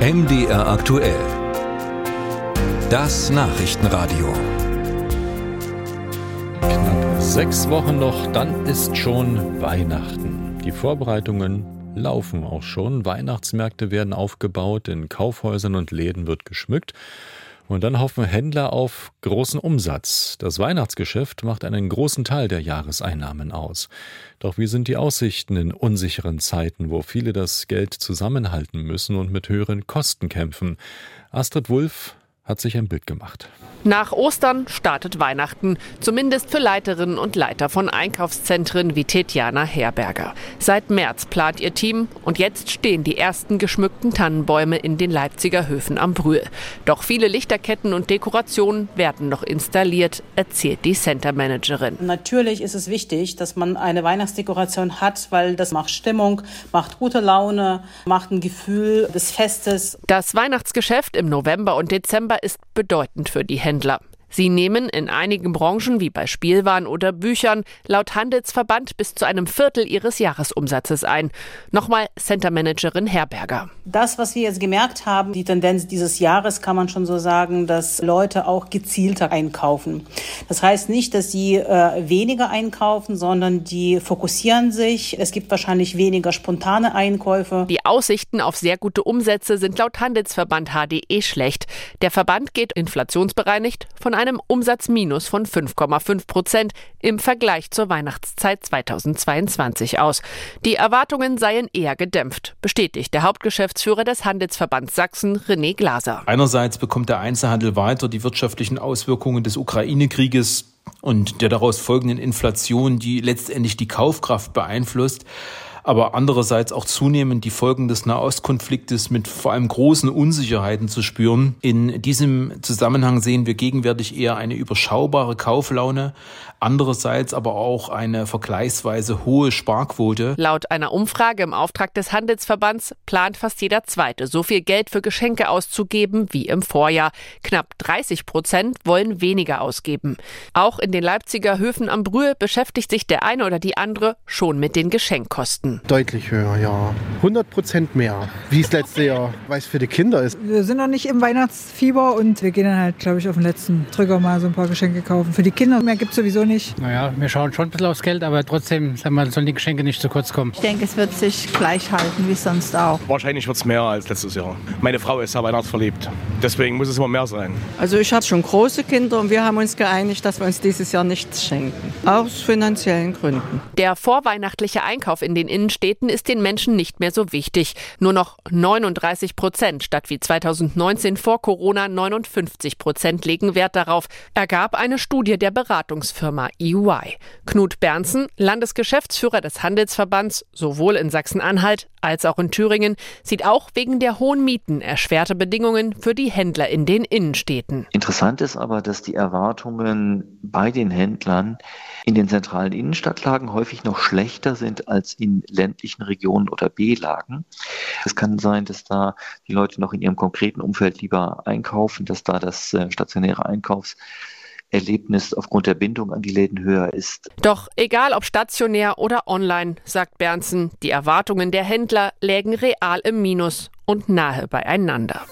MDR aktuell. Das Nachrichtenradio. Knapp sechs Wochen noch, dann ist schon Weihnachten. Die Vorbereitungen laufen auch schon. Weihnachtsmärkte werden aufgebaut, in Kaufhäusern und Läden wird geschmückt. Und dann hoffen Händler auf großen Umsatz. Das Weihnachtsgeschäft macht einen großen Teil der Jahreseinnahmen aus. Doch wie sind die Aussichten in unsicheren Zeiten, wo viele das Geld zusammenhalten müssen und mit höheren Kosten kämpfen? Astrid Wulff hat sich ein Bild gemacht. Nach Ostern startet Weihnachten, zumindest für Leiterinnen und Leiter von Einkaufszentren wie Tetjana Herberger. Seit März plant ihr Team und jetzt stehen die ersten geschmückten Tannenbäume in den Leipziger Höfen am Brühl. Doch viele Lichterketten und Dekorationen werden noch installiert, erzählt die Centermanagerin. Natürlich ist es wichtig, dass man eine Weihnachtsdekoration hat, weil das macht Stimmung, macht gute Laune, macht ein Gefühl des Festes. Das Weihnachtsgeschäft im November und Dezember ist bedeutend für die Händler. Sie nehmen in einigen Branchen wie bei Spielwaren oder Büchern laut Handelsverband bis zu einem Viertel ihres Jahresumsatzes ein. Nochmal Centermanagerin Herberger. Das, was wir jetzt gemerkt haben, die Tendenz dieses Jahres kann man schon so sagen, dass Leute auch gezielter einkaufen. Das heißt nicht, dass sie äh, weniger einkaufen, sondern die fokussieren sich. Es gibt wahrscheinlich weniger spontane Einkäufe. Die Aussichten auf sehr gute Umsätze sind laut Handelsverband HDE schlecht. Der Verband geht inflationsbereinigt von einem Umsatzminus von 5,5 Prozent im Vergleich zur Weihnachtszeit 2022 aus. Die Erwartungen seien eher gedämpft, bestätigt der Hauptgeschäftsführer des Handelsverbands Sachsen, René Glaser. Einerseits bekommt der Einzelhandel weiter die wirtschaftlichen Auswirkungen des Ukraine-Krieges und der daraus folgenden Inflation, die letztendlich die Kaufkraft beeinflusst aber andererseits auch zunehmend die Folgen des Nahostkonfliktes mit vor allem großen Unsicherheiten zu spüren. In diesem Zusammenhang sehen wir gegenwärtig eher eine überschaubare Kauflaune, andererseits aber auch eine vergleichsweise hohe Sparquote. Laut einer Umfrage im Auftrag des Handelsverbands plant fast jeder Zweite so viel Geld für Geschenke auszugeben wie im Vorjahr. Knapp 30 Prozent wollen weniger ausgeben. Auch in den Leipziger Höfen am Brühl beschäftigt sich der eine oder die andere schon mit den Geschenkkosten. Deutlich höher, ja. 100 Prozent mehr, wie es letzte Jahr, weil es für die Kinder ist. Wir sind noch nicht im Weihnachtsfieber und wir gehen dann halt, glaube ich, auf den letzten Drücker mal so ein paar Geschenke kaufen. Für die Kinder mehr gibt es sowieso nicht. Naja, wir schauen schon ein bisschen aufs Geld, aber trotzdem sagen wir, sollen die Geschenke nicht zu kurz kommen. Ich denke, es wird sich gleich halten wie sonst auch. Wahrscheinlich wird es mehr als letztes Jahr. Meine Frau ist ja weihnachtsverliebt. Deswegen muss es immer mehr sein. Also ich habe schon große Kinder und wir haben uns geeinigt, dass wir uns dieses Jahr nichts schenken. Aus finanziellen Gründen. Der vorweihnachtliche Einkauf in den Innenstädten ist den Menschen nicht mehr so wichtig. Nur noch 39 Prozent statt wie 2019 vor Corona 59 Prozent legen Wert darauf, ergab eine Studie der Beratungsfirma EY. Knut Bernsen, Landesgeschäftsführer des Handelsverbands, sowohl in Sachsen-Anhalt als auch in Thüringen, sieht auch wegen der hohen Mieten erschwerte Bedingungen für die Händler in den Innenstädten. Interessant ist aber, dass die Erwartungen bei den Händlern in den zentralen Innenstadtlagen häufig noch schlechter sind als in ländlichen Regionen oder B-Lagen. Es kann sein, dass da die Leute noch in ihrem konkreten Umfeld lieber einkaufen, dass da das äh, stationäre Einkaufs Erlebnis aufgrund der Bindung an die Läden höher ist. Doch egal ob stationär oder online, sagt Bernsen, die Erwartungen der Händler lägen real im Minus und nahe beieinander.